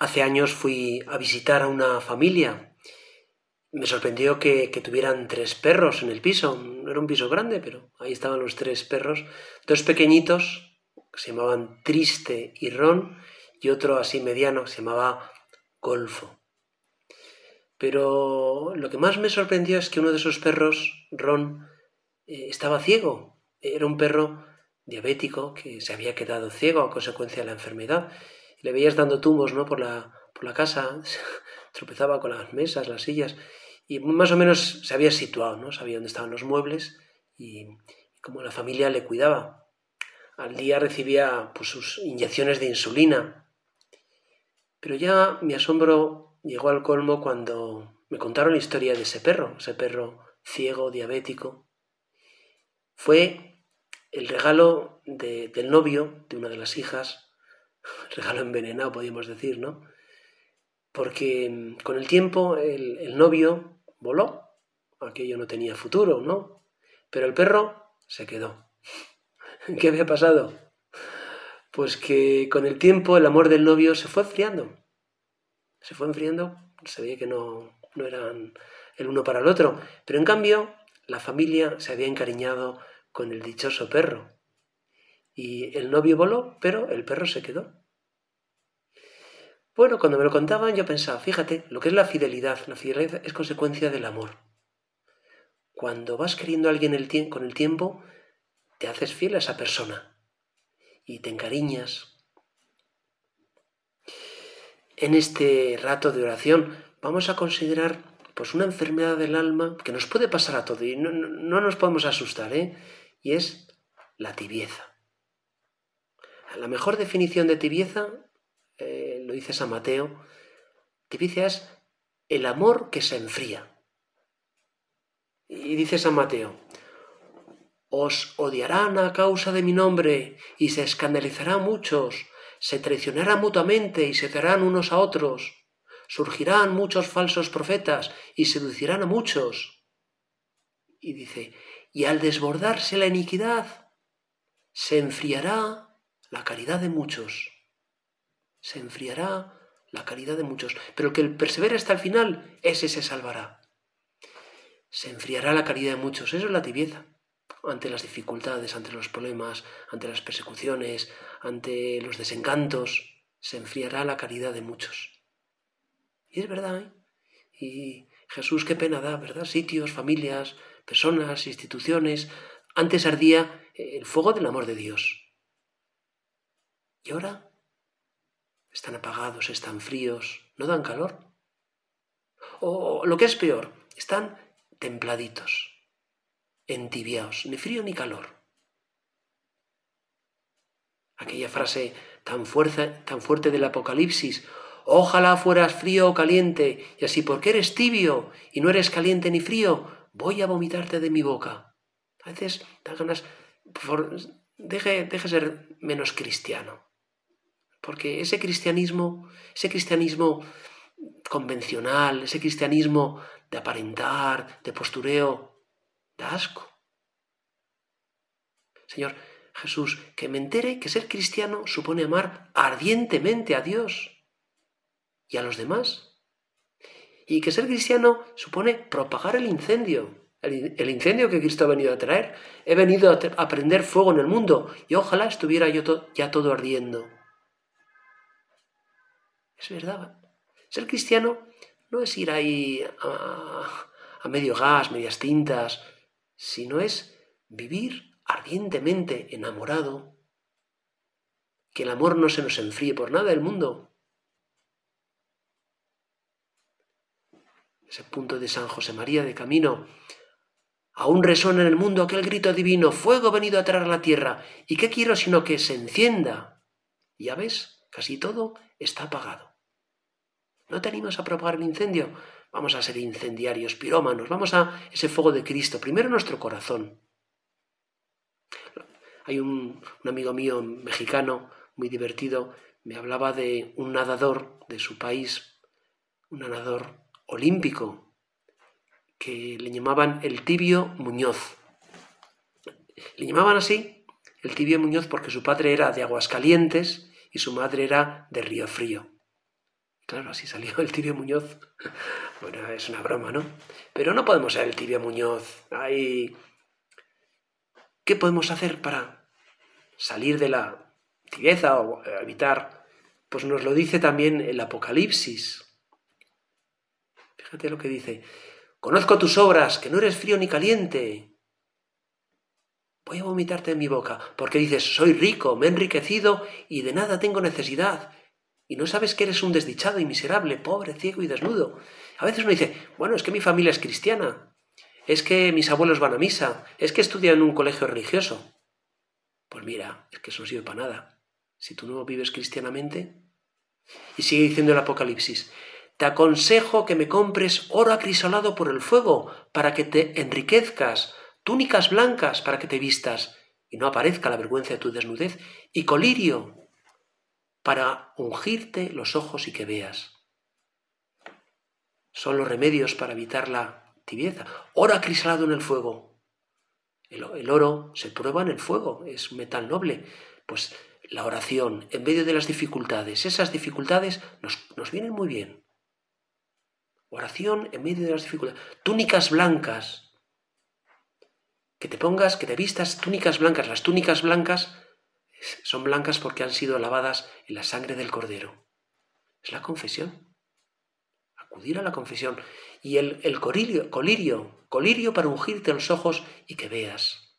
Hace años fui a visitar a una familia. Me sorprendió que, tuvieran tres perros en el piso. No era un piso grande, pero ahí estaban los tres perros. Dos pequeñitos, que se llamaban Triste y Ron, y otro así mediano, que se llamaba Golfo. Pero lo que más me sorprendió es que uno de esos perros, Ron, eh, estaba ciego. Era un perro diabético que se había quedado ciego a consecuencia de la enfermedad le veías dando tumbos ¿no? por, la, por la casa, tropezaba con las mesas, las sillas, y más o menos se había situado, ¿no? sabía dónde estaban los muebles y, como la familia le cuidaba. Al día recibía pues, sus inyecciones de insulina. Pero ya mi asombro llegó al colmo cuando me contaron la historia de ese perro, ese perro ciego, diabético. Fue el regalo del novio de una de las hijas regalo envenenado, podríamos decir, ¿no? Porque mm, con el tiempo el, novio voló, aquello no tenía futuro, ¿no? Pero el perro se quedó. ¿Qué había pasado? Pues que con el tiempo el amor del novio se fue enfriando. Se fue enfriando, se veía que no, no eran el uno para el otro. Pero en cambio, la familia se había encariñado con el dichoso perro. Y el novio voló, pero el perro se quedó. Bueno, cuando me lo contaban yo pensaba, fíjate, lo que es la fidelidad. La fidelidad es consecuencia del amor. Cuando vas queriendo a alguien con el tiempo, te haces fiel a esa persona y te encariñas. En este rato de oración vamos a considerar pues una enfermedad del alma que nos puede pasar a todos y no, no nos podemos asustar, ¿eh? Y es la tibieza. La mejor definición de tibieza, eh, lo dice San Mateo, tibieza es el amor que se enfría. Y dice San Mateo, os odiarán a causa de mi nombre y se escandalizarán muchos, se traicionarán mutuamente y se cerrarán unos a otros, surgirán muchos falsos profetas y seducirán a muchos. Y dice, y al desbordarse la iniquidad, se enfriará la caridad de muchos. Se enfriará la caridad de muchos, pero el que persevera hasta el final, ese se salvará. Se enfriará la caridad de muchos, eso es la tibieza. Ante las dificultades, ante los problemas, ante las persecuciones, ante los desencantos, se enfriará la caridad de muchos. Y es verdad, ¿eh? Y Jesús qué pena da, ¿verdad? Sitios, familias, personas, instituciones. Antes ardía el fuego del amor de Dios. Y ahora están apagados, están fríos, no dan calor. O lo que es peor, están templaditos, entibiados, ni frío ni calor. Aquella frase tan, fuerza, tan fuerte del Apocalipsis, ojalá fueras frío o caliente, y así porque eres tibio y no eres caliente ni frío, voy a vomitarte de mi boca. A veces dan ganas, deje, deje ser menos cristiano. Porque ese cristianismo, ese cristianismo convencional, ese cristianismo de aparentar, de postureo, da asco. Señor Jesús, que me entere que ser cristiano supone amar ardientemente a Dios y a los demás. Y que ser cristiano supone propagar el incendio, el, incendio que Cristo ha venido a traer. He venido a, prender fuego en el mundo y ojalá estuviera yo ya todo ardiendo. Es verdad. Ser cristiano no es ir ahí a, medio gas, medias tintas, sino es vivir ardientemente enamorado, que el amor no se nos enfríe por nada del mundo. Ese punto de San José María de Camino. Aún resuena en el mundo aquel grito divino, fuego venido a traer a la tierra. ¿Y qué quiero sino que se encienda? Ya ves, casi todo está apagado. ¿No te animas a propagar el incendio? Vamos a ser incendiarios, pirómanos, vamos a ese fuego de Cristo, primero nuestro corazón. Hay un, amigo mío mexicano muy divertido, me hablaba de un nadador de su país, un nadador olímpico, que le llamaban el tibio Muñoz. Le llamaban así el tibio Muñoz porque su padre era de Aguascalientes y su madre era de Río Frío. Claro, así salió el tibio Muñoz. Bueno, es una broma, ¿no? Pero no podemos ser el tibio Muñoz. Hay... ¿Qué podemos hacer para salir de la tibieza o evitar? Pues nos lo dice también el Apocalipsis. Fíjate lo que dice. Conozco tus obras, que no eres frío ni caliente. Voy a vomitarte en mi boca, porque dices, soy rico, me he enriquecido y de nada tengo necesidad y no sabes que eres un desdichado y miserable, pobre, ciego y desnudo. A veces uno dice, bueno, es que mi familia es cristiana, es que mis abuelos van a misa, es que estudian en un colegio religioso. Pues mira, es que eso no sirve para nada. Si tú no vives cristianamente. Y sigue diciendo el Apocalipsis, te aconsejo que me compres oro acrisolado por el fuego para que te enriquezcas, túnicas blancas para que te vistas y no aparezca la vergüenza de tu desnudez, y colirio para ungirte los ojos y que veas. Son los remedios para evitar la tibieza. Oro acrisolado en el fuego. El, oro se prueba en el fuego, es metal noble. Pues la oración en medio de las dificultades, esas dificultades nos, nos vienen muy bien. Oración en medio de las dificultades. Túnicas blancas. Que te pongas, que te vistas túnicas blancas. Las túnicas blancas son blancas porque han sido lavadas en la sangre del cordero. Es la confesión. Acudir a la confesión. Y el, el colirio, colirio, colirio para ungirte los ojos y que veas.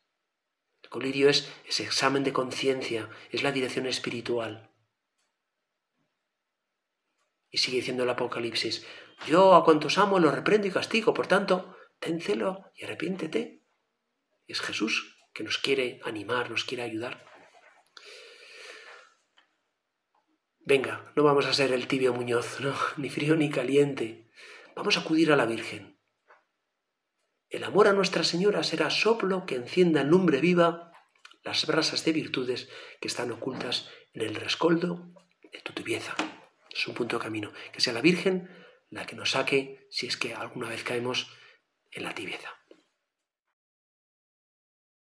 El colirio es ese examen de conciencia, es la dirección espiritual. Y sigue diciendo el Apocalipsis, yo a cuantos amo los reprendo y castigo, por tanto, ten celo y arrepiéntete. Es Jesús que nos quiere animar, nos quiere ayudar. Venga, no vamos a ser el tibio Muñoz, ni frío ni caliente. Vamos a acudir a la Virgen. El amor a Nuestra Señora será soplo que encienda en lumbre viva las brasas de virtudes que están ocultas en el rescoldo de tu tibieza. Es un punto de camino. Que sea la Virgen la que nos saque si es que alguna vez caemos en la tibieza.